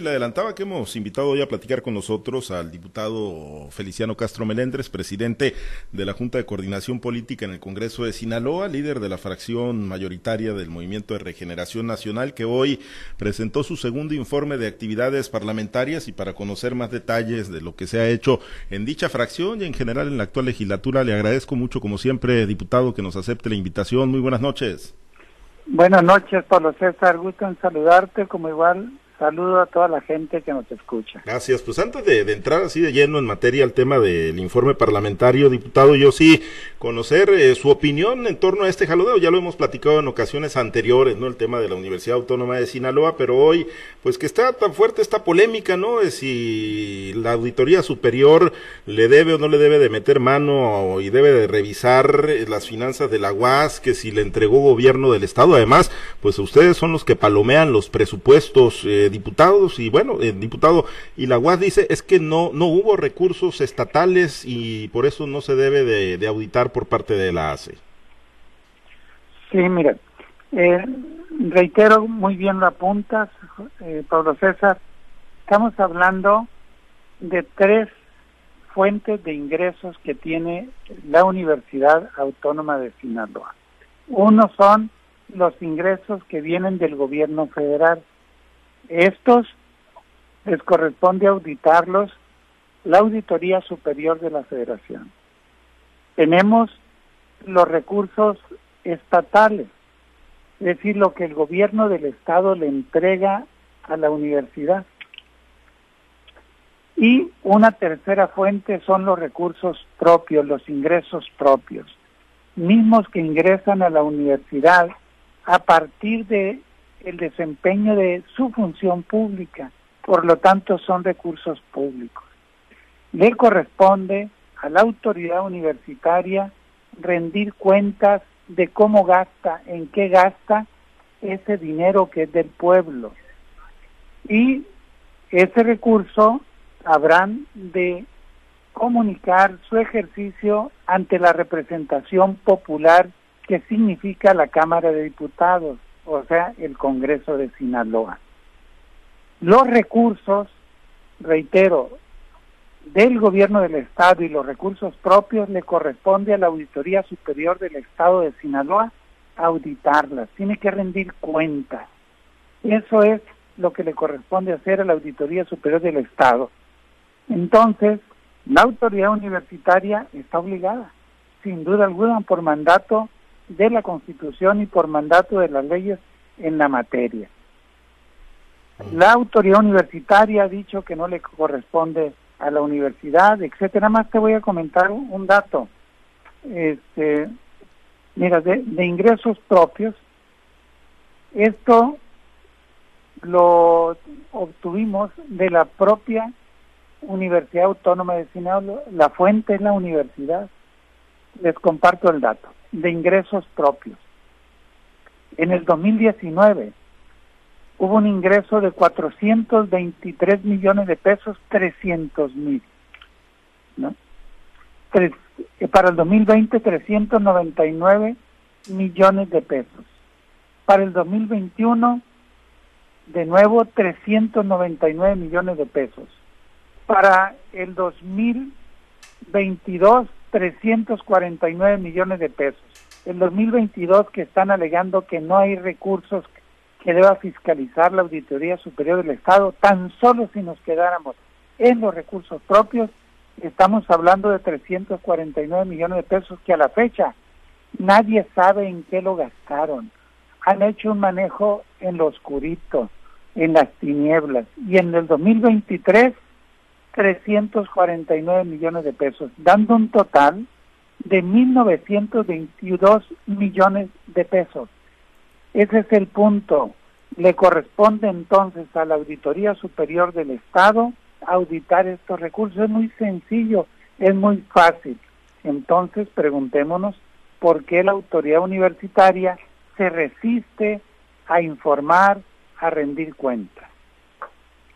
Le adelantaba que hemos invitado hoy a platicar con nosotros al diputado Feliciano Castro Melendres, presidente de la Junta de Coordinación Política en el Congreso de Sinaloa, líder de la fracción mayoritaria del Movimiento de Regeneración Nacional, que hoy presentó su segundo informe de actividades parlamentarias y para conocer más detalles de lo que se ha hecho en dicha fracción y en general en la actual legislatura, le agradezco mucho, como siempre, diputado, que nos acepte la invitación. Muy buenas noches. Buenas noches, Pablo César. Gusto en saludarte, como igual Saludo a toda la gente que nos escucha. Gracias. Pues antes de, entrar así de lleno en materia al tema del informe parlamentario, diputado, yo sí conocer eh, su opinión en torno a este jalodeo. Ya lo hemos platicado en ocasiones anteriores, ¿no? El tema de la Universidad Autónoma de Sinaloa, pero hoy, pues que está tan fuerte esta polémica, ¿no? De si la Auditoría Superior le debe o no le debe de meter mano y debe de revisar eh, las finanzas de la UAS, que si le entregó gobierno del Estado. Además, pues ustedes son los que palomean los presupuestos. Eh, diputados y bueno, el diputado y la UAS dice es que no, no hubo recursos estatales y por eso no se debe de, auditar por parte de la ACE. Sí, mira, eh, reitero muy bien la apuntas, eh, Pablo César, estamos hablando de tres fuentes de ingresos que tiene la Universidad Autónoma de Sinaloa. Uno son los ingresos que vienen del gobierno federal, estos les corresponde auditarlos la Auditoría Superior de la Federación. Tenemos los recursos estatales, es decir, lo que el gobierno del Estado le entrega a la universidad. Y una tercera fuente son los recursos propios, los ingresos propios, mismos que ingresan a la universidad a partir de el desempeño de su función pública, por lo tanto son recursos públicos. Le corresponde a la autoridad universitaria rendir cuentas de cómo gasta, en qué gasta ese dinero que es del pueblo. Y ese recurso habrán de comunicar su ejercicio ante la representación popular que significa la Cámara de Diputados o sea, el Congreso de Sinaloa. Los recursos, reitero, del gobierno del Estado y los recursos propios le corresponde a la Auditoría Superior del Estado de Sinaloa auditarlas, tiene que rendir cuentas. Eso es lo que le corresponde hacer a la Auditoría Superior del Estado. Entonces, la autoridad universitaria está obligada, sin duda alguna, por mandato de la Constitución y por mandato de las leyes en la materia. La autoridad universitaria ha dicho que no le corresponde a la universidad, etcétera. Más te voy a comentar un dato. Este, mira, de, de ingresos propios, esto lo obtuvimos de la propia Universidad Autónoma de Sinaloa. La fuente es la universidad. Les comparto el dato de ingresos propios. En el 2019 hubo un ingreso de 423 millones de pesos, 300 mil. ¿no? Eh, para el 2020, 399 millones de pesos. Para el 2021, de nuevo, 399 millones de pesos. Para el 2022, 349 millones de pesos. El 2022 que están alegando que no hay recursos que deba fiscalizar la Auditoría Superior del Estado, tan solo si nos quedáramos en los recursos propios, estamos hablando de 349 millones de pesos que a la fecha nadie sabe en qué lo gastaron. Han hecho un manejo en lo oscurito, en las tinieblas. Y en el 2023 349 millones de pesos, dando un total de 1.922 millones de pesos. Ese es el punto. Le corresponde entonces a la Auditoría Superior del Estado auditar estos recursos. Es muy sencillo, es muy fácil. Entonces preguntémonos por qué la autoridad universitaria se resiste a informar, a rendir cuentas.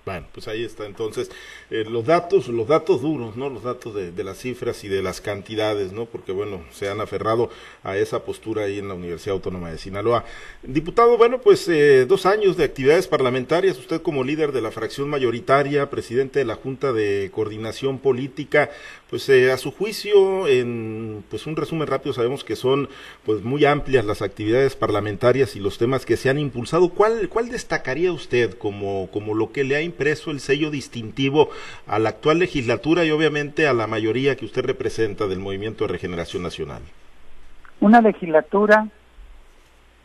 Bueno, pues ahí está entonces eh, los datos, los datos duros, ¿no? Los datos de, de, las cifras y de las cantidades, ¿no? Porque bueno, se han aferrado a esa postura ahí en la Universidad Autónoma de Sinaloa. Diputado, bueno, pues eh, dos años de actividades parlamentarias, usted como líder de la fracción mayoritaria, presidente de la Junta de Coordinación Política, pues eh, a su juicio, en pues un resumen rápido, sabemos que son pues muy amplias las actividades parlamentarias y los temas que se han impulsado. ¿Cuál, cuál destacaría usted como, como lo que le ha impreso el sello distintivo a la actual legislatura y obviamente a la mayoría que usted representa del Movimiento de Regeneración Nacional? Una legislatura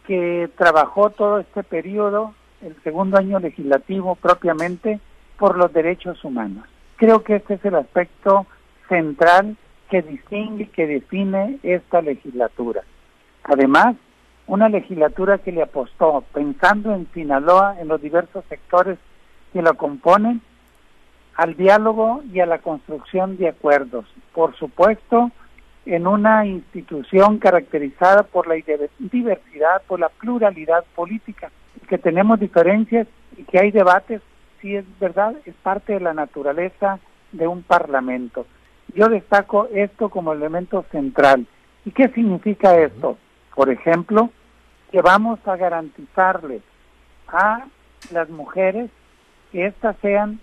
que trabajó todo este periodo, el segundo año legislativo propiamente, por los derechos humanos. Creo que este es el aspecto central que distingue, que define esta legislatura. Además, una legislatura que le apostó, pensando en Sinaloa, en los diversos sectores que lo componen, al diálogo y a la construcción de acuerdos. Por supuesto, en una institución caracterizada por la diversidad, por la pluralidad política, que tenemos diferencias y que hay debates, si es verdad, es parte de la naturaleza de un parlamento. Yo destaco esto como elemento central. ¿Y qué significa esto? Por ejemplo, que vamos a garantizarle a las mujeres que éstas sean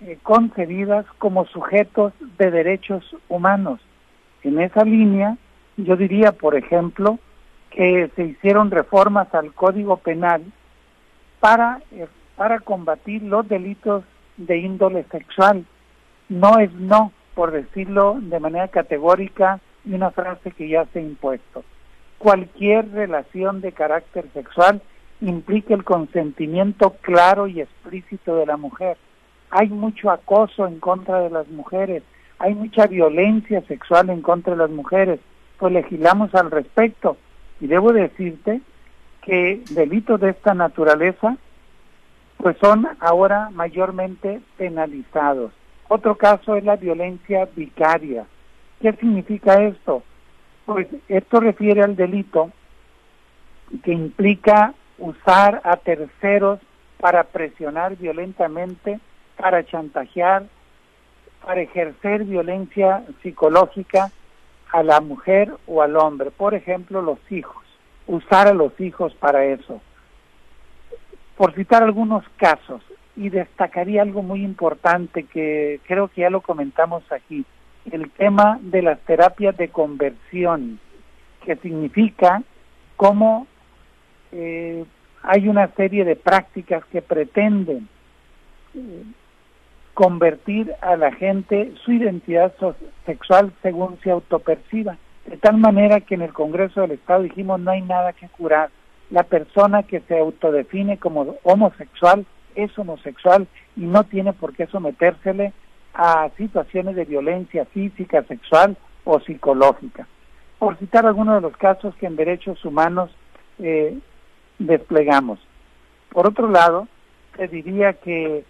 eh, concebidas como sujetos de derechos humanos. En esa línea, yo diría, por ejemplo, que se hicieron reformas al Código Penal para, eh, para combatir los delitos de índole sexual. No es no, por decirlo de manera categórica, y una frase que ya se ha impuesto. Cualquier relación de carácter sexual implica el consentimiento claro y explícito de la mujer. Hay mucho acoso en contra de las mujeres, hay mucha violencia sexual en contra de las mujeres, pues legislamos al respecto. Y debo decirte que delitos de esta naturaleza pues son ahora mayormente penalizados. Otro caso es la violencia vicaria. ¿Qué significa esto? Pues esto refiere al delito que implica usar a terceros para presionar violentamente, para chantajear, para ejercer violencia psicológica a la mujer o al hombre. Por ejemplo, los hijos. Usar a los hijos para eso. Por citar algunos casos, y destacaría algo muy importante que creo que ya lo comentamos aquí, el tema de las terapias de conversión, que significa cómo eh, hay una serie de prácticas que pretenden eh, convertir a la gente su identidad sexual según se autoperciba. De tal manera que en el Congreso del Estado dijimos no hay nada que curar. La persona que se autodefine como homosexual es homosexual y no tiene por qué sometérsele a situaciones de violencia física, sexual o psicológica. Por citar algunos de los casos que en derechos humanos eh, desplegamos. Por otro lado, te diría que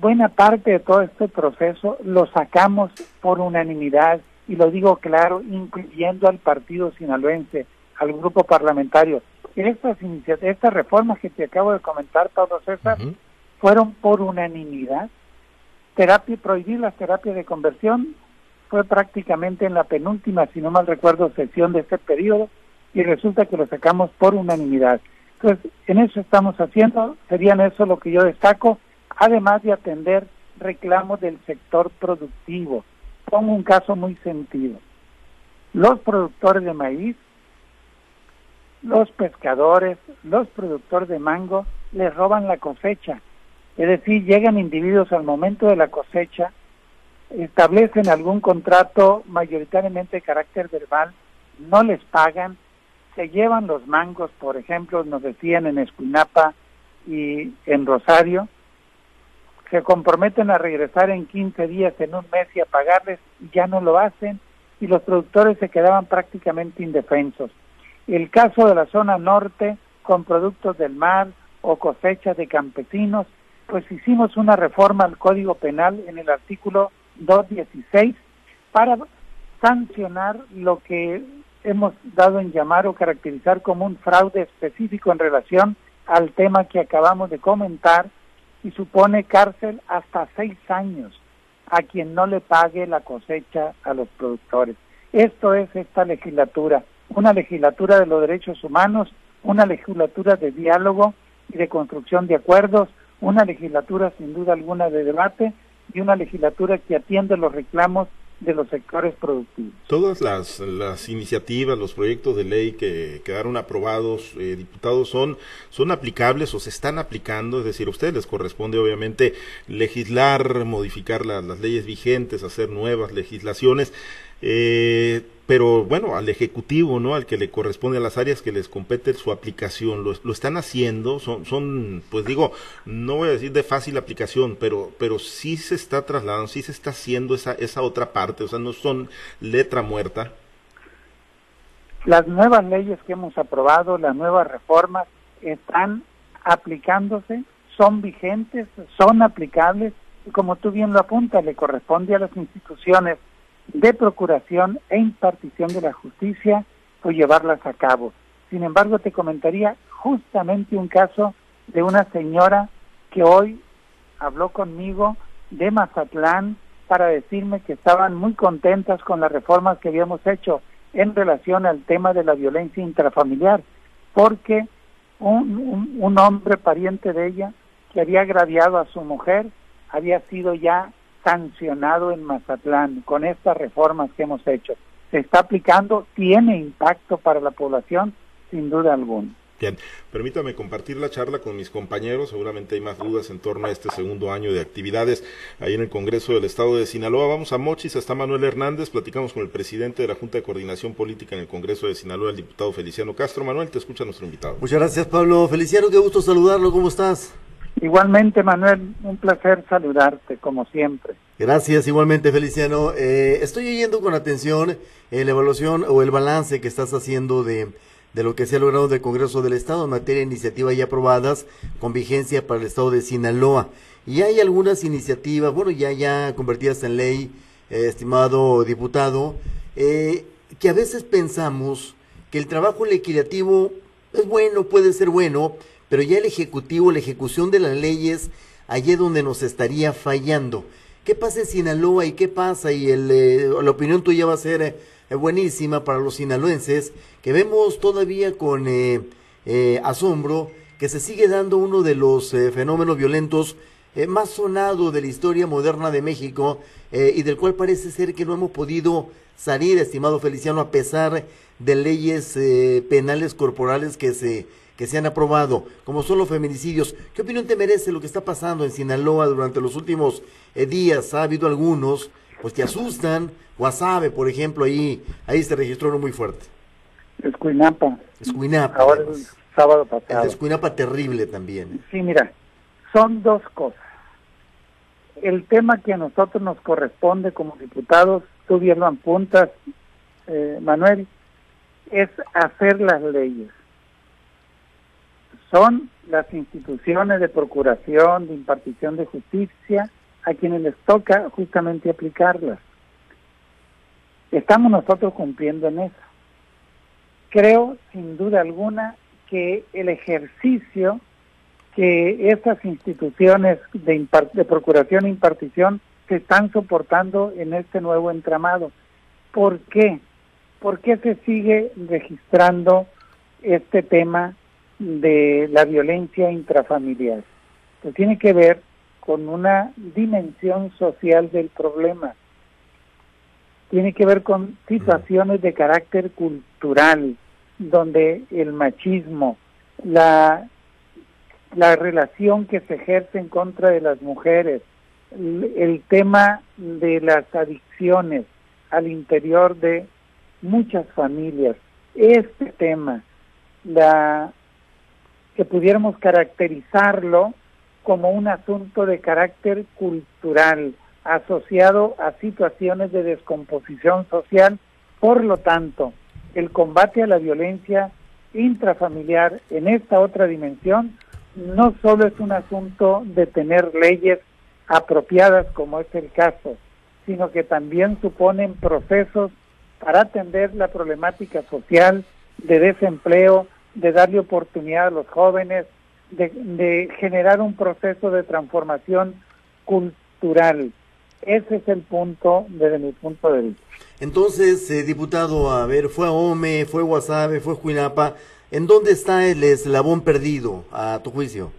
buena parte de todo este proceso lo sacamos por unanimidad y lo digo claro, incluyendo al partido sinaloense, al grupo parlamentario estas estas reformas que te acabo de comentar, Pablo César, fueron por unanimidad. Terapia, prohibir las terapias de conversión fue prácticamente en la penúltima, si no mal recuerdo, sesión de este periodo y resulta que lo sacamos por unanimidad. Entonces, en eso estamos haciendo, serían eso lo que yo destaco, además de atender reclamos del sector productivo. Pongo un caso muy sentido. Los productores de maíz los pescadores, los productores de mango les roban la cosecha. Es decir, llegan individuos al momento de la cosecha, establecen algún contrato mayoritariamente de carácter verbal, no les pagan, se llevan los mangos, por ejemplo, nos decían en Escuinapa y en Rosario, se comprometen a regresar en 15 días, en un mes y a pagarles, y ya no lo hacen, y los productores se quedaban prácticamente indefensos. El caso de la zona norte con productos del mar o cosechas de campesinos, pues hicimos una reforma al Código Penal en el artículo 216 para sancionar lo que hemos dado en llamar o caracterizar como un fraude específico en relación al tema que acabamos de comentar y supone cárcel hasta seis años a quien no le pague la cosecha a los productores. Esto es esta legislatura, una legislatura de los derechos humanos, una legislatura de diálogo y de construcción de acuerdos, una legislatura sin duda alguna de debate y una legislatura que atiende los reclamos de los sectores productivos. Todas las, las iniciativas, los proyectos de ley que quedaron aprobados, eh, diputados, son, son aplicables o se están aplicando, es decir, a ustedes les corresponde obviamente legislar, modificar las leyes vigentes, hacer nuevas legislaciones. Eh, pero bueno, al Ejecutivo, ¿no? Al que le corresponde a las áreas que les compete su aplicación, lo, están haciendo, son, son, pues digo, no voy a decir de fácil aplicación, pero, pero sí se está trasladando, sí se está haciendo esa, esa otra parte, o sea, no son letra muerta. Las nuevas leyes que hemos aprobado, las nuevas reformas, están aplicándose, son vigentes, son aplicables, y como tú bien lo apuntas, le corresponde a las instituciones de procuración e impartición de la justicia o llevarlas a cabo. Sin embargo, te comentaría justamente un caso de una señora que hoy habló conmigo de Mazatlán para decirme que estaban muy contentas con las reformas que habíamos hecho en relación al tema de la violencia intrafamiliar, porque un, un, hombre pariente de ella que había agraviado a su mujer había sido ya sancionado en Mazatlán con estas reformas que hemos hecho. Se está aplicando, tiene impacto para la población, sin duda alguna. Bien, permítame compartir la charla con mis compañeros. Seguramente hay más dudas en torno a este segundo año de actividades ahí en el Congreso del Estado de Sinaloa. Vamos a Mochis, está Manuel Hernández. Platicamos con el presidente de la Junta de Coordinación Política en el Congreso de Sinaloa, el diputado Feliciano Castro. Manuel, te escucha nuestro invitado. Muchas gracias, Pablo. Feliciano, qué gusto saludarlo. ¿Cómo estás? Igualmente, Manuel, un placer saludarte, como siempre. Gracias, igualmente, Feliciano. Eh, estoy oyendo con atención eh, la evaluación o el balance que estás haciendo de, de lo que se ha logrado del Congreso del Estado en materia de iniciativas ya aprobadas con vigencia para el Estado de Sinaloa. Y hay algunas iniciativas, bueno, ya, ya convertidas en ley, eh, estimado diputado, que a veces pensamos que el trabajo legislativo es bueno, puede ser bueno, pero ya el Ejecutivo, la ejecución de las leyes, allí es donde nos estaría fallando. ¿Qué pasa en Sinaloa y qué pasa? Y el, eh, la opinión tuya va a ser eh, buenísima para los sinaloenses, que vemos todavía con eh, asombro que se sigue dando uno de los fenómenos violentos más sonados de la historia moderna de México y del cual parece ser que no hemos podido salir, estimado Feliciano, a pesar de leyes penales corporales que se que se han aprobado, como son los feminicidios. ¿Qué opinión te merece lo que está pasando en Sinaloa durante los últimos eh, días? Ha habido algunos, pues que asustan. Guasave, por ejemplo, ahí, ahí se registró uno muy fuerte. Escuinapa. Escuinapa. Ahora el sábado pasado. El Escuinapa terrible también. Sí, mira, son dos cosas. El tema que a nosotros nos corresponde como diputados, tú bien lo apuntas, eh, Manuel, es hacer las leyes son las instituciones de procuración, de impartición de justicia, a quienes les toca justamente aplicarlas. Estamos nosotros cumpliendo en eso. Creo, sin duda alguna, que el ejercicio que estas instituciones de, de procuración e impartición se están soportando en este nuevo entramado. ¿Por qué? ¿Por qué se sigue registrando este tema de la violencia intrafamiliar. que tiene que ver con una dimensión social del problema. Tiene que ver con situaciones de carácter cultural, donde el machismo, la, la relación que se ejerce en contra de las mujeres, el, el tema de las adicciones al interior de muchas familias, este tema, la que pudiéramos caracterizarlo como un asunto de carácter cultural asociado a situaciones de descomposición social. Por lo tanto, el combate a la violencia intrafamiliar en esta otra dimensión no solo es un asunto de tener leyes apropiadas como es el caso, sino que también suponen procesos para atender la problemática social de desempleo, de darle oportunidad a los jóvenes, de, generar un proceso de transformación cultural. Ese es el punto desde mi punto de vista. Entonces, eh, diputado, a ver, fue a Ome, fue Guasave, fue Juinapa. ¿En dónde está el eslabón perdido, a tu juicio?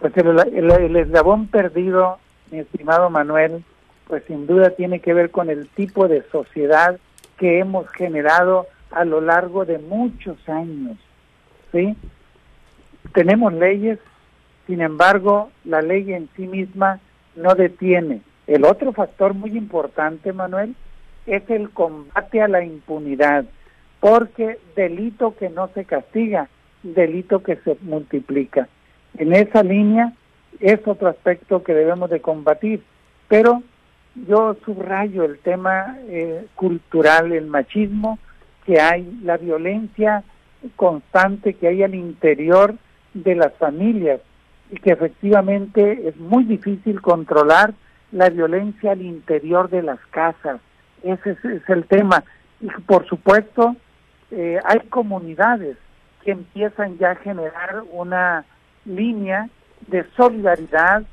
Pues el, eslabón perdido, mi estimado Manuel, pues sin duda tiene que ver con el tipo de sociedad que hemos generado a lo largo de muchos años. ¿sí? Tenemos leyes, sin embargo, la ley en sí misma no detiene. El otro factor muy importante, Manuel, es el combate a la impunidad, porque delito que no se castiga, delito que se multiplica. En esa línea es otro aspecto que debemos de combatir, pero yo subrayo el tema eh, cultural, el machismo que hay, la violencia constante que hay al interior de las familias y que efectivamente es muy difícil controlar la violencia al interior de las casas. Ese es, el tema. Y por supuesto, eh, hay comunidades que empiezan ya a generar una línea de solidaridad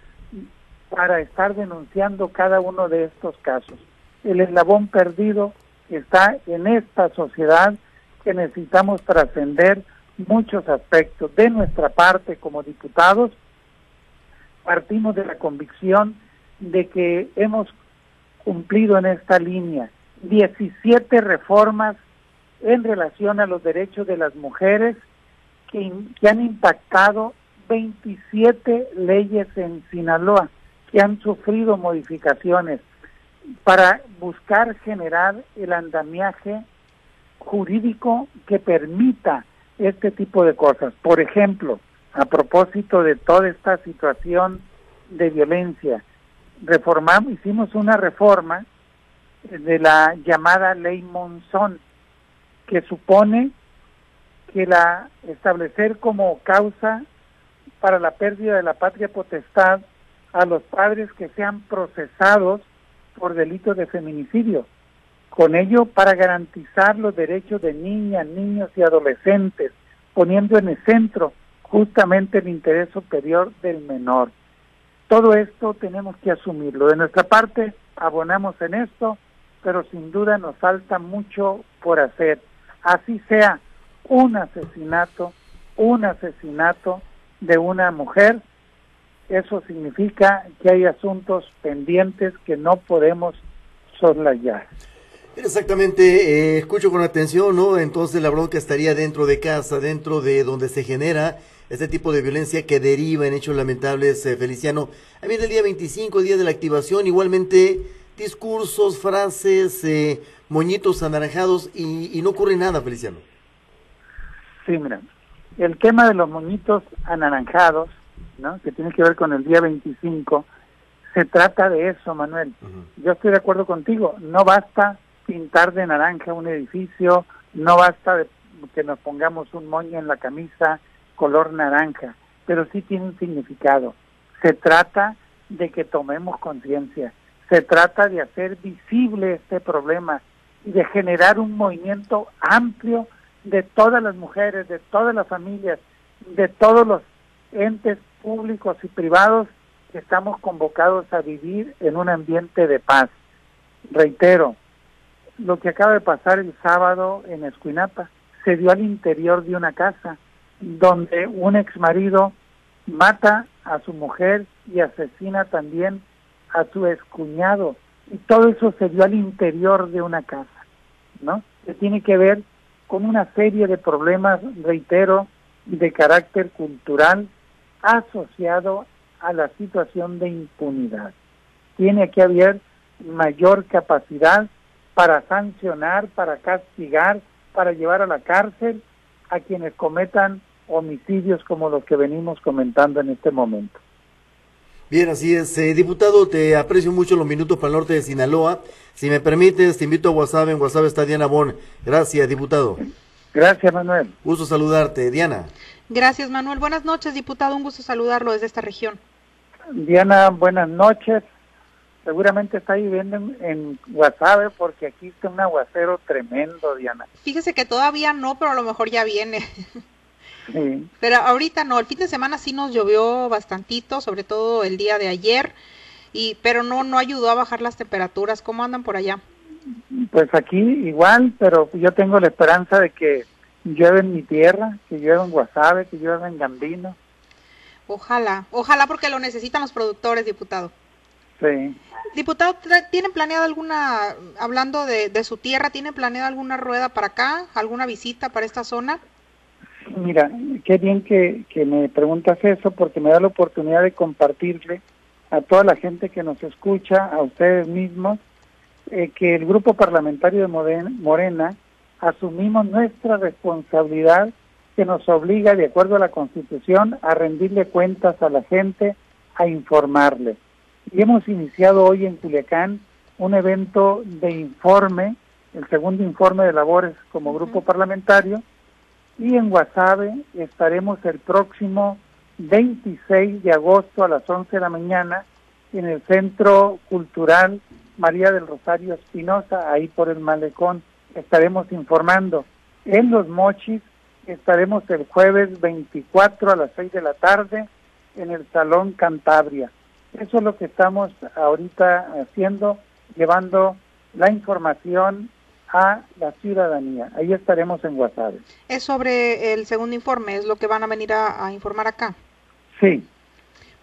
para estar denunciando cada uno de estos casos. El eslabón perdido está en esta sociedad que necesitamos trascender muchos aspectos. De nuestra parte como diputados, partimos de la convicción de que hemos cumplido en esta línea 17 reformas en relación a los derechos de las mujeres que, que han impactado 27 leyes en Sinaloa que han sufrido modificaciones para buscar generar el andamiaje jurídico que permita este tipo de cosas. Por ejemplo, a propósito de toda esta situación de violencia, reformamos, hicimos una reforma de la llamada ley Monzón, que supone que la establecer como causa para la pérdida de la patria potestad a los padres que sean procesados por delitos de feminicidio. Con ello, para garantizar los derechos de niñas, niños y adolescentes, poniendo en el centro justamente el interés superior del menor. Todo esto tenemos que asumirlo. De nuestra parte, abonamos en esto, pero sin duda nos falta mucho por hacer. Así sea un asesinato, un asesinato de una mujer, eso significa que hay asuntos pendientes que no podemos soslayar. Exactamente, eh, escucho con atención, ¿no? Entonces la bronca estaría dentro de casa, dentro de donde se genera este tipo de violencia que deriva en hechos lamentables, eh, Feliciano. A mí el día 25, día de la activación, igualmente discursos, frases, eh, moñitos anaranjados y, y, no ocurre nada, Feliciano. Sí, mira, el tema de los moñitos anaranjados que tiene que ver con el día 25, se trata de eso, Manuel. Yo estoy de acuerdo contigo, no basta pintar de naranja un edificio, no basta que nos pongamos un moño en la camisa color naranja, pero sí tiene un significado. Se trata de que tomemos conciencia, se trata de hacer visible este problema y de generar un movimiento amplio de todas las mujeres, de todas las familias, de todos los entes públicos y privados que estamos convocados a vivir en un ambiente de paz. Reitero, lo que acaba de pasar el sábado en Escuinapa se dio al interior de una casa donde un ex marido mata a su mujer y asesina también a su excuñado y todo eso se dio al interior de una casa, ¿no? Que tiene que ver con una serie de problemas, reitero, de carácter cultural asociado a la situación de impunidad. Tiene que haber mayor capacidad para sancionar, para castigar, para llevar a la cárcel a quienes cometan homicidios como los que venimos comentando en este momento. Bien, así es. Eh, diputado, te aprecio mucho los minutos para el norte de Sinaloa. Si me permites, te invito a WhatsApp. En WhatsApp está Diana Bon. Gracias, diputado. Gracias, Manuel. Gusto saludarte. Diana. Gracias, Manuel. Buenas noches, diputado. Un gusto saludarlo desde esta región. Diana, buenas noches. Seguramente está viviendo en, en Guasave porque aquí está un aguacero tremendo, Diana. Fíjese que todavía no, pero a lo mejor ya viene. Sí. Pero ahorita no, el fin de semana sí nos llovió bastantito, sobre todo el día de ayer, y pero no no ayudó a bajar las temperaturas. ¿Cómo andan por allá? Pues aquí igual, pero yo tengo la esperanza de que llueve en mi tierra, que llueve en Guasave, que llueve en Gambino. Ojalá, ojalá porque lo necesitan los productores, diputado. Sí. Diputado, ¿tienen planeado alguna, hablando de, de su tierra, ¿tienen planeado alguna rueda para acá, alguna visita para esta zona? Mira, qué bien que, que me preguntas eso porque me da la oportunidad de compartirle a toda la gente que nos escucha, a ustedes mismos, eh, que el grupo parlamentario de Morena asumimos nuestra responsabilidad que nos obliga, de acuerdo a la Constitución, a rendirle cuentas a la gente, a informarle. Y hemos iniciado hoy en Culiacán un evento de informe, el segundo informe de labores como grupo parlamentario, y en Guasave estaremos el próximo 26 de agosto a las 11 de la mañana en el Centro Cultural María del Rosario Espinosa, ahí por el malecón. Estaremos informando. En Los Mochis estaremos el jueves 24 a las 6 de la tarde en el Salón Cantabria. Eso es lo que estamos ahorita haciendo, llevando la información a la ciudadanía. Ahí estaremos en WhatsApp. Es sobre el segundo informe, es lo que van a venir a, informar acá. Sí.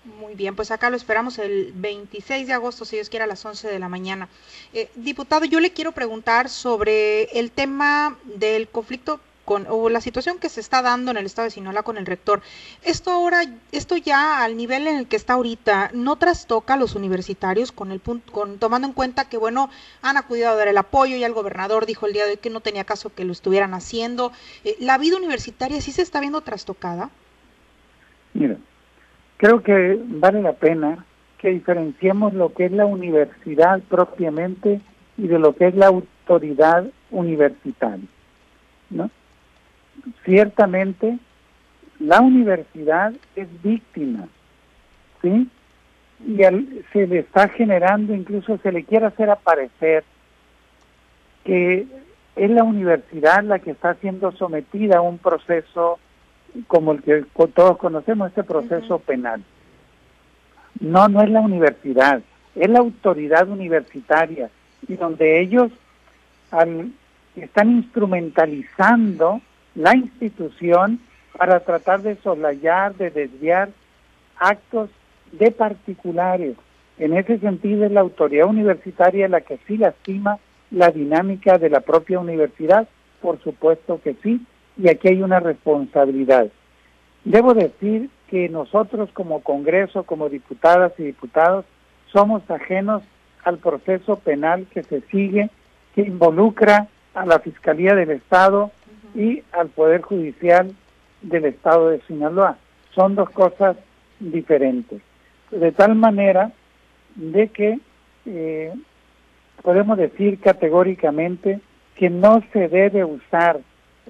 Muy bien, pues acá lo esperamos el 26 de agosto, si Dios quiere, a las 11 de la mañana. Eh, diputado, yo le quiero preguntar sobre el tema del conflicto con o la situación que se está dando en el estado de Sinaloa con el rector. Esto ahora, esto ya al nivel en el que está ahorita, no trastoca a los universitarios con el punto, con tomando en cuenta que bueno han acudido a dar el apoyo y el gobernador dijo el día de hoy que no tenía caso que lo estuvieran haciendo. Eh, la vida universitaria sí se está viendo trastocada. Mira, creo que vale la pena que diferenciemos lo que es la universidad propiamente y de lo que es la autoridad universitaria, ¿no? ciertamente la universidad es víctima, ¿sí? Y se le está generando, incluso se le quiere hacer aparecer que es la universidad la que está siendo sometida a un proceso como el que todos conocemos, este proceso penal. No, no es la universidad, es la autoridad universitaria y donde ellos están instrumentalizando la institución para tratar de soslayar, de desviar actos de particulares. En ese sentido es la autoridad universitaria la que sí lastima la dinámica de la propia universidad, por supuesto que sí, y aquí hay una responsabilidad. Debo decir que nosotros como Congreso, como diputadas y diputados, somos ajenos al proceso penal que se sigue, que involucra a la Fiscalía del Estado, y al Poder Judicial del Estado de Sinaloa. Son dos cosas diferentes. De tal manera de que eh, podemos decir categóricamente que no se debe usar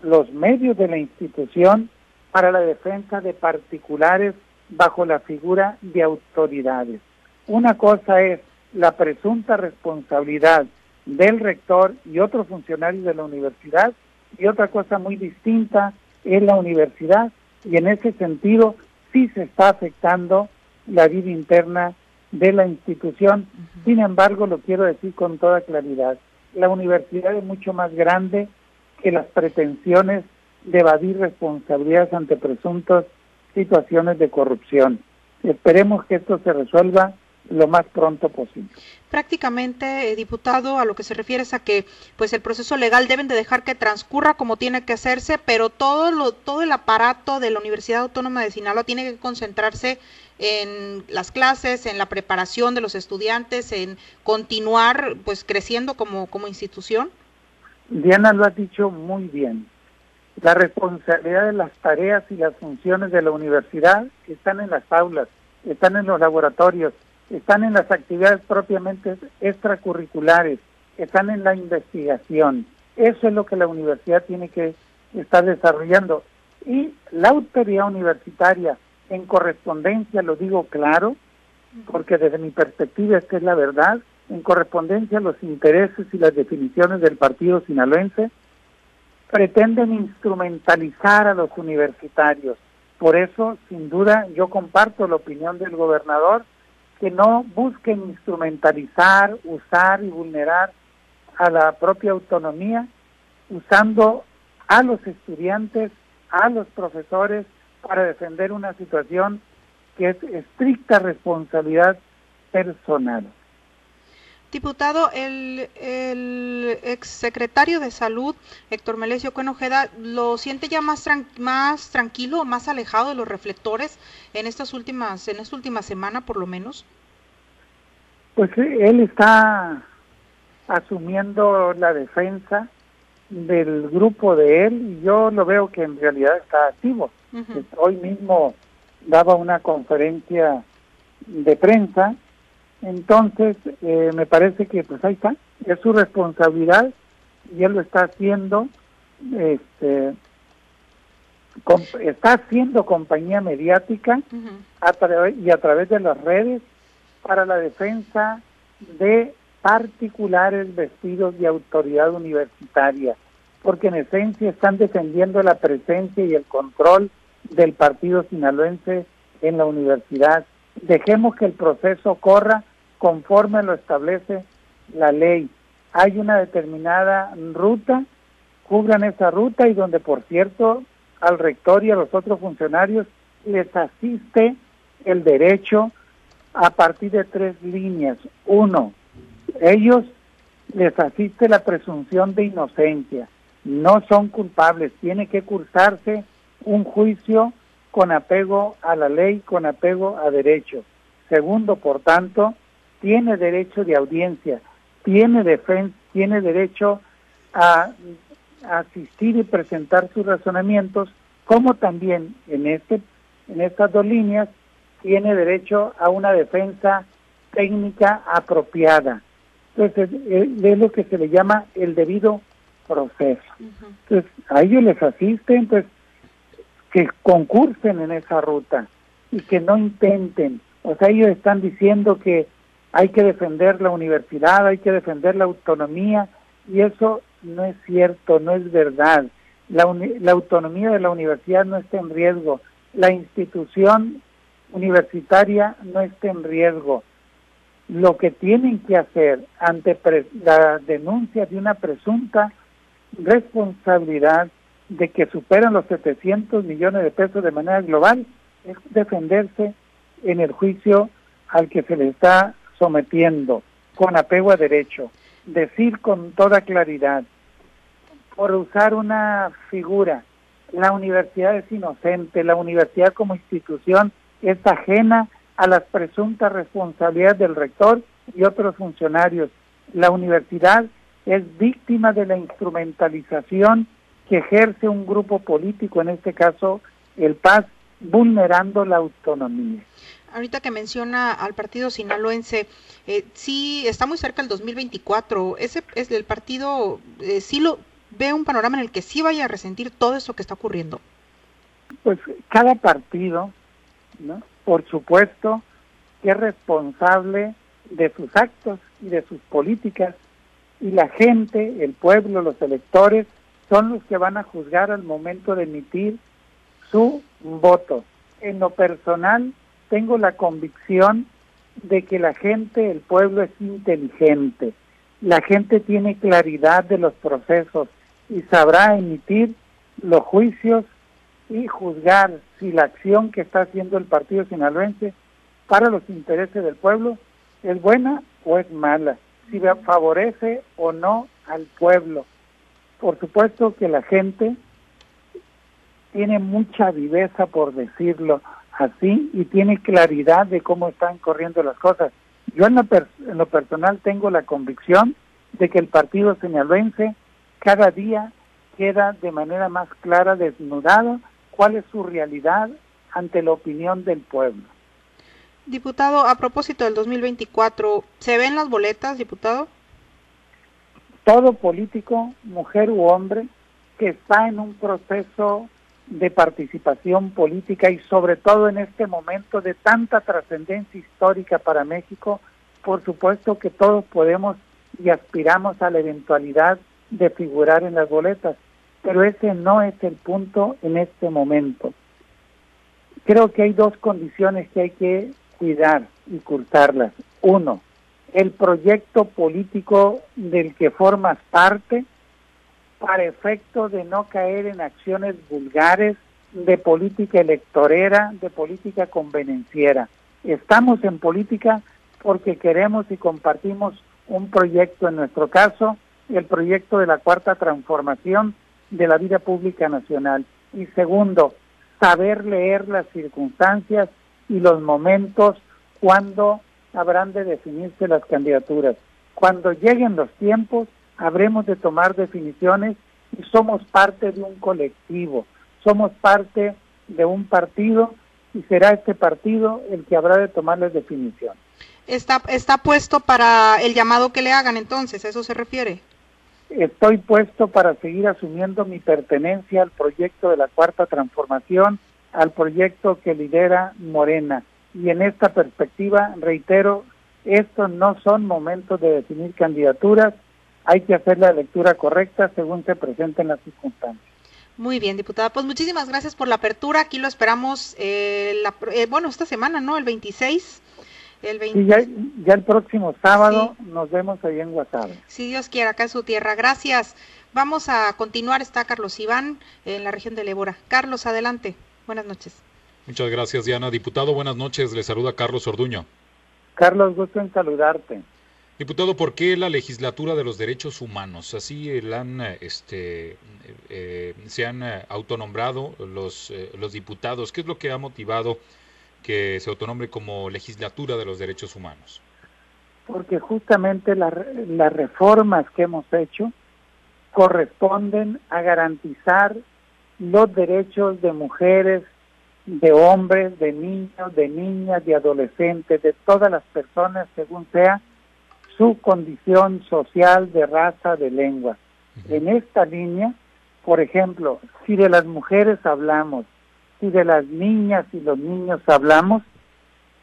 los medios de la institución para la defensa de particulares bajo la figura de autoridades. Una cosa es la presunta responsabilidad del rector y otros funcionarios de la universidad y otra cosa muy distinta es la universidad y en ese sentido sí se está afectando la vida interna de la institución. Sin embargo, lo quiero decir con toda claridad, la universidad es mucho más grande que las pretensiones de evadir responsabilidades ante presuntas situaciones de corrupción. Esperemos que esto se resuelva lo más pronto posible. Prácticamente, eh, diputado, a lo que se refiere es a que pues el proceso legal deben de dejar que transcurra como tiene que hacerse, pero todo lo todo el aparato de la Universidad Autónoma de Sinaloa tiene que concentrarse en las clases, en la preparación de los estudiantes, en continuar pues creciendo como como institución. Diana lo ha dicho muy bien. La responsabilidad de las tareas y las funciones de la universidad están en las aulas, están en los laboratorios, están en las actividades propiamente extracurriculares, están en la investigación. Eso es lo que la universidad tiene que estar desarrollando. Y la autoridad universitaria, en correspondencia, lo digo claro, porque desde mi perspectiva esta es la verdad, en correspondencia a los intereses y las definiciones del partido sinaloense, pretenden instrumentalizar a los universitarios. Por eso, sin duda, yo comparto la opinión del gobernador que no busquen instrumentalizar, usar y vulnerar a la propia autonomía, usando a los estudiantes, a los profesores, para defender una situación que es estricta responsabilidad personal. Diputado, el, el exsecretario de Salud, Héctor Melesio Cuenojeda, ¿lo siente ya más, más tranquilo, más alejado de los reflectores en estas últimas, en esta última semana por lo menos? Pues él está asumiendo la defensa del grupo de él y yo lo veo que en realidad está activo. Hoy mismo daba una conferencia de prensa entonces, eh, me parece que pues ahí está, es su responsabilidad y él lo está haciendo, este, está haciendo compañía mediática a y a través de las redes para la defensa de particulares vestidos de autoridad universitaria, porque en esencia están defendiendo la presencia y el control del partido sinaloense en la universidad. Dejemos que el proceso corra conforme lo establece la ley. Hay una determinada ruta, cubran esa ruta y donde, por cierto, al rector y a los otros funcionarios les asiste el derecho a partir de tres líneas. Uno, ellos les asiste la presunción de inocencia. No son culpables, tiene que cursarse un juicio con apego a la ley, con apego a derecho. Segundo, por tanto, tiene derecho de audiencia, tiene, defensa, tiene derecho a, asistir y presentar sus razonamientos, como también en, este, en estas dos líneas tiene derecho a una defensa técnica apropiada. Entonces, es, lo que se le llama el debido proceso. Entonces, a ellos les asisten, pues, que concursen en esa ruta y que no intenten. O sea, ellos están diciendo que hay que defender la universidad, hay que defender la autonomía, y eso no es cierto, no es verdad. La, la autonomía de la universidad no está en riesgo, la institución universitaria no está en riesgo. Lo que tienen que hacer ante la denuncia de una presunta responsabilidad de que superan los 700 millones de pesos de manera global es defenderse en el juicio al que se le está sometiendo con apego a derecho, decir con toda claridad, por usar una figura, la universidad es inocente, la universidad como institución es ajena a las presuntas responsabilidades del rector y otros funcionarios. La universidad es víctima de la instrumentalización que ejerce un grupo político, en este caso el PAS, vulnerando la autonomía ahorita que menciona al partido sinaloense, eh, sí está muy cerca el 2024. Ese es el partido, eh, sí lo ve un panorama en el que sí vaya a resentir todo eso que está ocurriendo. Pues cada partido, ¿no? Por supuesto, es responsable de sus actos y de sus políticas y la gente, el pueblo, los electores son los que van a juzgar al momento de emitir su voto. En lo personal, tengo la convicción de que la gente, el pueblo es inteligente, la gente tiene claridad de los procesos y sabrá emitir los juicios y juzgar si la acción que está haciendo el partido sinaloense para los intereses del pueblo es buena o es mala, si favorece o no al pueblo. Por supuesto que la gente tiene mucha viveza por decirlo, así y tiene claridad de cómo están corriendo las cosas. Yo en lo, en lo personal tengo la convicción de que el partido señalense cada día queda de manera más clara desnudado cuál es su realidad ante la opinión del pueblo. Diputado, a propósito del 2024, ¿se ven las boletas, diputado? Todo político, mujer u hombre, que está en un proceso de participación política y sobre todo en este momento de tanta trascendencia histórica para México, por supuesto que todos podemos y aspiramos a la eventualidad de figurar en las boletas. pero ese no es el punto en este momento. Creo que hay dos condiciones que hay que cuidar y curtarlas. Uno, el proyecto político del que formas parte para efecto de no caer en acciones vulgares de política electorera, de política convenenciera. Estamos en política porque queremos y compartimos un proyecto, en nuestro caso, el proyecto de la cuarta transformación de la vida pública nacional. Y segundo, saber leer las circunstancias y los momentos cuando habrán de definirse las candidaturas. Cuando lleguen los tiempos, habremos de tomar definiciones y somos parte de un colectivo, somos parte de un partido y será este partido el que habrá de tomar las definiciones. Está, está puesto para el llamado que le hagan entonces, ¿a eso se refiere? Estoy puesto para seguir asumiendo mi pertenencia al proyecto de la Cuarta Transformación, al proyecto que lidera Morena. Y en esta perspectiva, reitero, estos no son momentos de definir candidaturas, hay que hacer la lectura correcta según se presenten las circunstancias. Muy bien, diputada. Pues muchísimas gracias por la apertura. Aquí lo esperamos, eh, eh, bueno, esta semana, ¿no? El 26. El ya, el próximo sábado nos vemos ahí en Guasave. Si Dios quiera, acá en su tierra. Gracias. Vamos a continuar. Está Carlos Iván en la región de Lebora. Carlos, adelante. Buenas noches. Muchas gracias, Diana. Diputado, buenas noches. Le saluda Carlos Orduño. Carlos, gusto en saludarte. Diputado, ¿por qué la legislatura de los derechos humanos? Así han, este, eh, se han eh, autonombrado los, eh, diputados. ¿Qué es lo que ha motivado que se autonombre como legislatura de los derechos humanos? Porque justamente las reformas que hemos hecho corresponden a garantizar los derechos de mujeres, de hombres, de niños, de niñas, de adolescentes, de todas las personas, según sea su condición social, de raza, de lengua. En esta línea, por ejemplo, si de las mujeres hablamos, si de las niñas y los niños hablamos,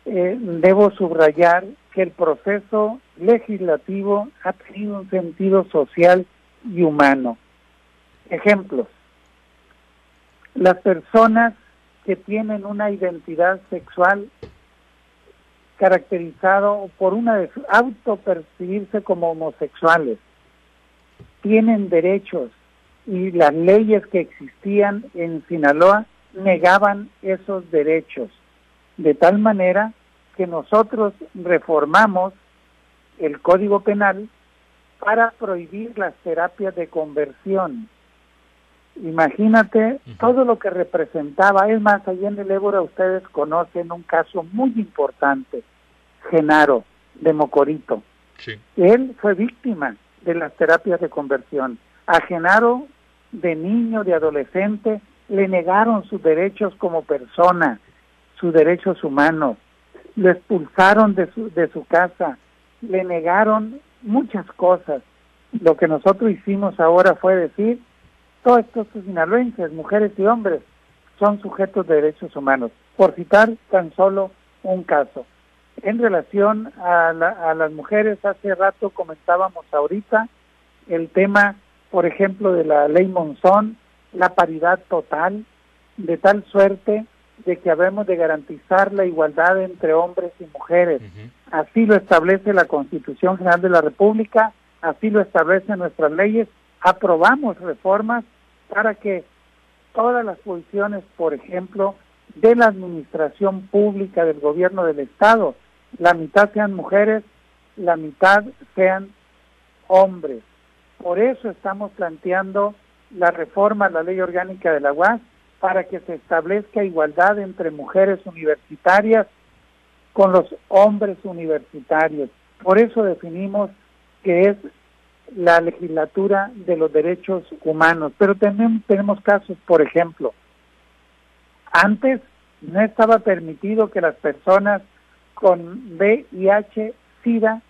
eh, debo subrayar que el proceso legislativo ha tenido un sentido social y humano. Ejemplos. Las personas que tienen una identidad sexual caracterizado por una de autopercibirse como homosexuales. Tienen derechos y las leyes que existían en Sinaloa negaban esos derechos, de tal manera que nosotros reformamos el Código Penal para prohibir las terapias de conversión. Imagínate todo lo que representaba. Es más, allá en el Ébora ustedes conocen un caso muy importante. Genaro de Mocorito. Él fue víctima de las terapias de conversión. A Genaro, de niño, de adolescente, le negaron sus derechos como persona, sus derechos humanos. Lo expulsaron de su, de su casa, le negaron muchas cosas. Lo que nosotros hicimos ahora fue decir, todos estos sinaloenses, mujeres y hombres, son sujetos de derechos humanos. Por citar tan solo un caso. En relación a, las mujeres, hace rato comentábamos ahorita el tema, por ejemplo, de la ley Monzón, la paridad total, de tal suerte de que habemos de garantizar la igualdad entre hombres y mujeres. Así lo establece la Constitución General de la República, así lo establecen nuestras leyes. Aprobamos reformas para que todas las posiciones, por ejemplo, de la administración pública del gobierno del Estado, la mitad sean mujeres, la mitad sean hombres. Por eso estamos planteando la reforma a la ley orgánica de la UAS para que se establezca igualdad entre mujeres universitarias con los hombres universitarios. Por eso definimos que es la legislatura de los derechos humanos. Pero también tenemos casos, por ejemplo, antes no estaba permitido que las personas con VIH, SIDA,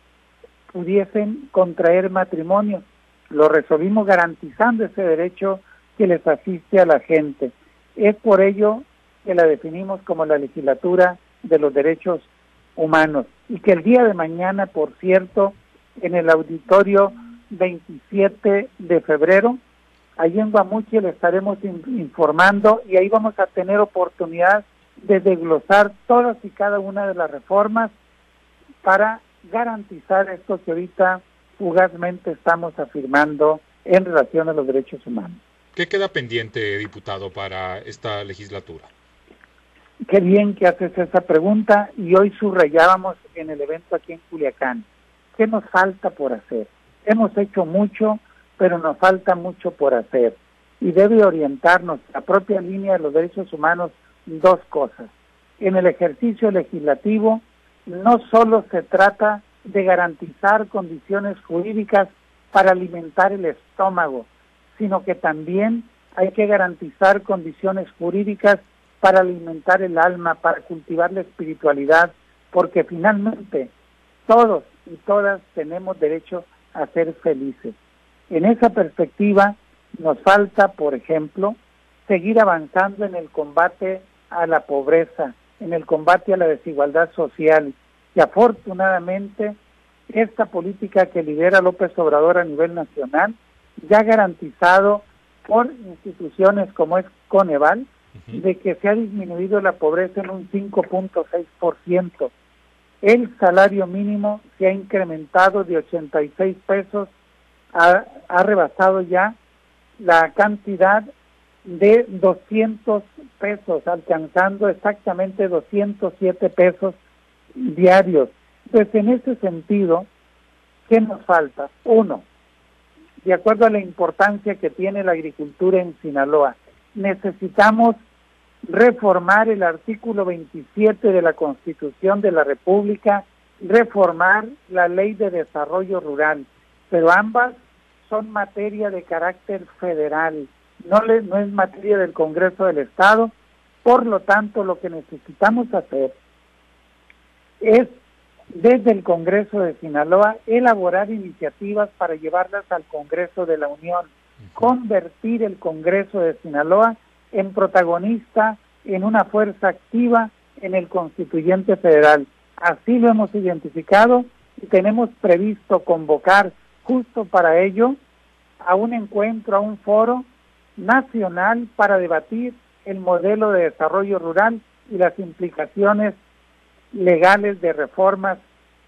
pudiesen contraer matrimonio. Lo resolvimos garantizando ese derecho que les asiste a la gente. Es por ello que la definimos como la legislatura de los derechos humanos y que el día de mañana, por cierto, en el auditorio 27 de febrero, Allí en Guamuchi le estaremos informando y ahí vamos a tener oportunidad de desglosar todas y cada una de las reformas para garantizar esto que ahorita fugazmente estamos afirmando en relación a los derechos humanos. ¿Qué queda pendiente, diputado, para esta legislatura? Qué bien que haces esa pregunta y hoy subrayábamos en el evento aquí en Culiacán. ¿Qué nos falta por hacer? Hemos hecho mucho, pero nos falta mucho por hacer. Y debe orientarnos la propia línea de los derechos humanos dos cosas. En el ejercicio legislativo no solo se trata de garantizar condiciones jurídicas para alimentar el estómago, sino que también hay que garantizar condiciones jurídicas para alimentar el alma, para cultivar la espiritualidad, porque finalmente todos y todas tenemos derecho a ser felices. En esa perspectiva nos falta, por ejemplo, seguir avanzando en el combate a la pobreza, en el combate a la desigualdad social. Y afortunadamente, esta política que lidera López Obrador a nivel nacional ya ha garantizado por instituciones como es Coneval, de que se ha disminuido la pobreza en un 5.6%. El salario mínimo se ha incrementado de 86 pesos ha, rebasado ya la cantidad de 200 pesos, alcanzando exactamente 207 pesos diarios. Pues en ese sentido, ¿qué nos falta? Uno, de acuerdo a la importancia que tiene la agricultura en Sinaloa, necesitamos reformar el artículo 27 de la Constitución de la República, reformar la Ley de Desarrollo Rural, pero ambas son materia de carácter federal, no, le, no es materia del Congreso del Estado, por lo tanto lo que necesitamos hacer es desde el Congreso de Sinaloa elaborar iniciativas para llevarlas al Congreso de la Unión, convertir el Congreso de Sinaloa en protagonista, en una fuerza activa en el constituyente federal. Así lo hemos identificado y tenemos previsto convocar justo para ello a un encuentro, a un foro nacional para debatir el modelo de desarrollo rural y las implicaciones legales de reformas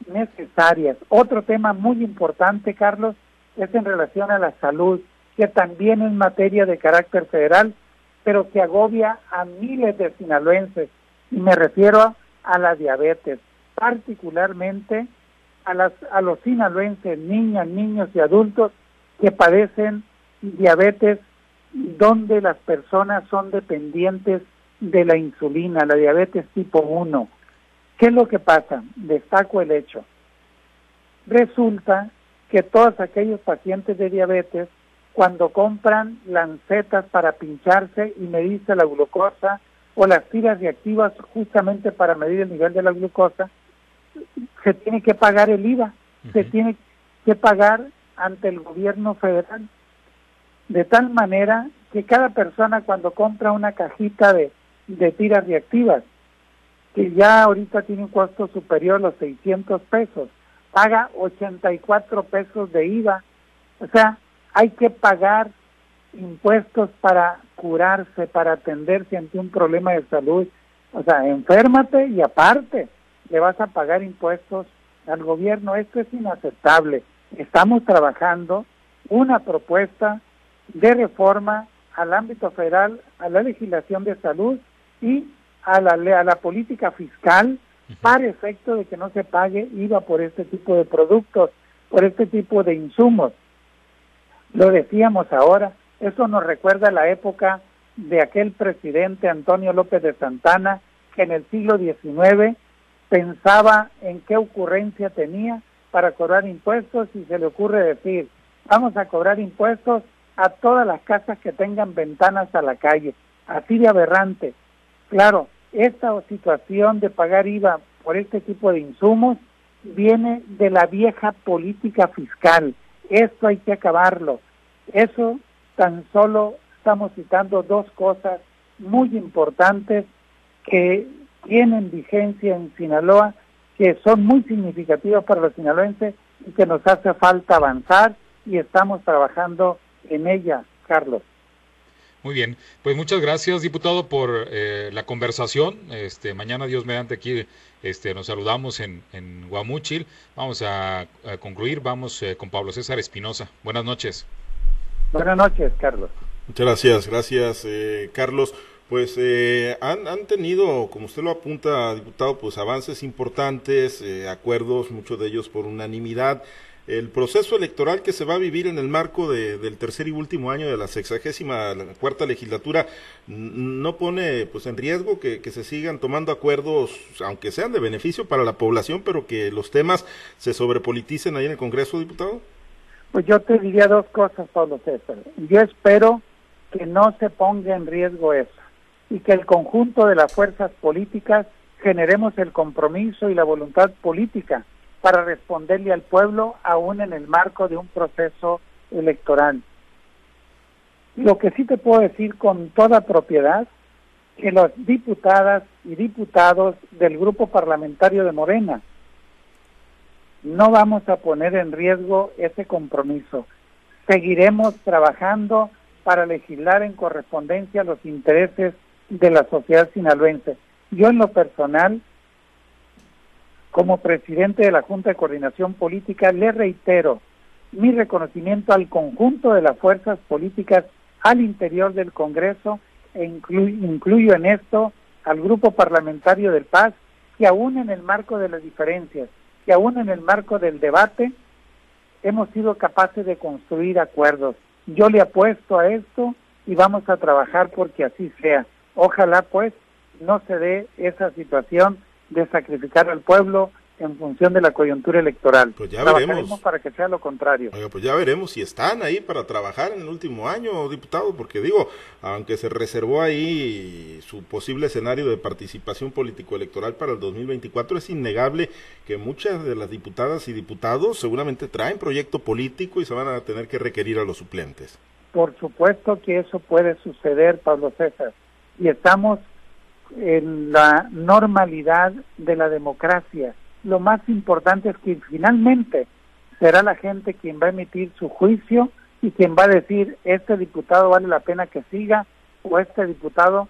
necesarias. Otro tema muy importante, Carlos, es en relación a la salud, que también es materia de carácter federal, pero que agobia a miles de sinaloenses, y me refiero a la diabetes, particularmente a, las, a los sinaloenses, niñas, niños y adultos que padecen diabetes donde las personas son dependientes de la insulina, la diabetes tipo 1. ¿Qué es lo que pasa? Destaco el hecho. Resulta que todos aquellos pacientes de diabetes, cuando compran lancetas para pincharse y medirse la glucosa o las tiras reactivas justamente para medir el nivel de la glucosa, se tiene que pagar el IVA, se tiene que pagar ante el gobierno federal, de tal manera que cada persona cuando compra una cajita de, de tiras reactivas, que ya ahorita tiene un costo superior a los 600 pesos, paga 84 pesos de IVA. O sea, hay que pagar impuestos para curarse, para atenderse ante un problema de salud. O sea, enférmate y aparte le vas a pagar impuestos al gobierno. Esto es inaceptable. Estamos trabajando una propuesta de reforma al ámbito federal, a la legislación de salud y a la, a la política fiscal para efecto de que no se pague IVA por este tipo de productos, por este tipo de insumos. Lo decíamos ahora, eso nos recuerda la época de aquel presidente Antonio López de Santana, que en el siglo XIX pensaba en qué ocurrencia tenía para cobrar impuestos y se le ocurre decir, vamos a cobrar impuestos a todas las casas que tengan ventanas a la calle. Así de aberrante. Claro, esta situación de pagar IVA por este tipo de insumos viene de la vieja política fiscal. Esto hay que acabarlo. Eso tan solo estamos citando dos cosas muy importantes que tienen vigencia en Sinaloa, que son muy significativas para los sinaloenses y que nos hace falta avanzar y estamos trabajando en ella. Carlos. Muy bien, pues muchas gracias, diputado, por eh, la conversación. Este, mañana, Dios mediante, aquí este, nos saludamos en, en Guamúchil. Vamos a, concluir, vamos eh, con Pablo César Espinosa. Buenas noches. Buenas noches, Carlos. Muchas gracias, gracias, eh, Carlos. Pues han, han, tenido, como usted lo apunta, diputado, pues avances importantes, acuerdos, muchos de ellos por unanimidad el proceso electoral que se va a vivir en el marco del tercer y último año de la sexagésima cuarta legislatura no pone pues en riesgo que, se sigan tomando acuerdos, aunque sean de beneficio para la población, pero que los temas se sobrepoliticen ahí en el Congreso, diputado? Pues yo te diría dos cosas, Pablo César. Yo espero que no se ponga en riesgo eso y que el conjunto de las fuerzas políticas generemos el compromiso y la voluntad política para responderle al pueblo aún en el marco de un proceso electoral. Lo que sí te puedo decir con toda propiedad, que las diputadas y diputados del grupo parlamentario de Morena no vamos a poner en riesgo ese compromiso. Seguiremos trabajando para legislar en correspondencia a los intereses de la sociedad sinaloense. Yo en lo personal como presidente de la Junta de Coordinación Política, le reitero mi reconocimiento al conjunto de las fuerzas políticas al interior del Congreso e incluyo en esto al Grupo Parlamentario del Paz, que aún en el marco de las diferencias, que aún en el marco del debate, hemos sido capaces de construir acuerdos. Yo le apuesto a esto y vamos a trabajar porque así sea. Ojalá pues no se dé esa situación de sacrificar al pueblo en función de la coyuntura electoral. Pues ya veremos. para que sea lo contrario. pues ya veremos si están ahí para trabajar en el último año, diputado, porque digo, aunque se reservó ahí su posible escenario de participación político-electoral para el 2024, es innegable que muchas de las diputadas y diputados seguramente traen proyecto político y se van a tener que requerir a los suplentes. Por supuesto que eso puede suceder, Pablo César, y estamos en la normalidad de la democracia. Lo más importante es que finalmente será la gente quien va a emitir su juicio y quien va a decir este diputado vale la pena que siga o este diputado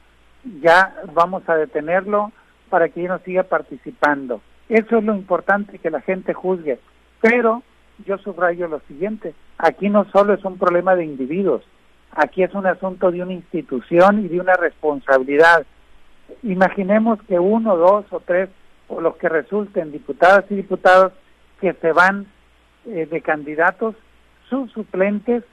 ya vamos a detenerlo para que no siga participando. Eso es lo importante que la gente juzgue. Pero yo subrayo lo siguiente, aquí no solo es un problema de individuos, aquí es un asunto de una institución y de una responsabilidad imaginemos que uno, dos o tres, o los que resulten diputadas y diputados que se van eh, de candidatos, sus suplentes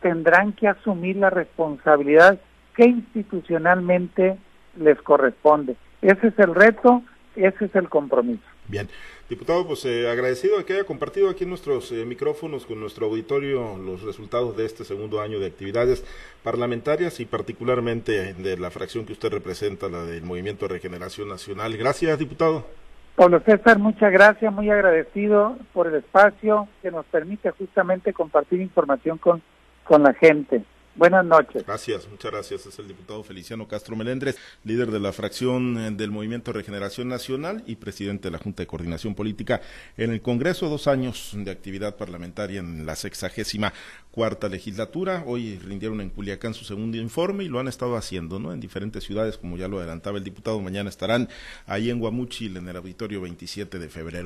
tendrán que asumir la responsabilidad que institucionalmente les corresponde. Ese es el reto, ese es el compromiso. Bien. Diputado, pues eh, agradecido de que haya compartido aquí nuestros eh, micrófonos con nuestro auditorio los resultados de este segundo año de actividades parlamentarias y particularmente de la fracción que usted representa, la del Movimiento de Regeneración Nacional. Gracias, diputado. Pablo César, muchas gracias, muy agradecido por el espacio que nos permite justamente compartir información con, con la gente. Buenas noches. Gracias, muchas gracias. Es el diputado Feliciano Castro Melendres, líder de la fracción eh, del Movimiento Regeneración Nacional y presidente de la Junta de Coordinación Política en el Congreso. Dos años de actividad parlamentaria en la sexagésima cuarta legislatura. Hoy rindieron en Culiacán su segundo informe y lo han estado haciendo, ¿no? En diferentes ciudades, como ya lo adelantaba el diputado. Mañana estarán ahí en Guamuchil, en el auditorio 27 de febrero.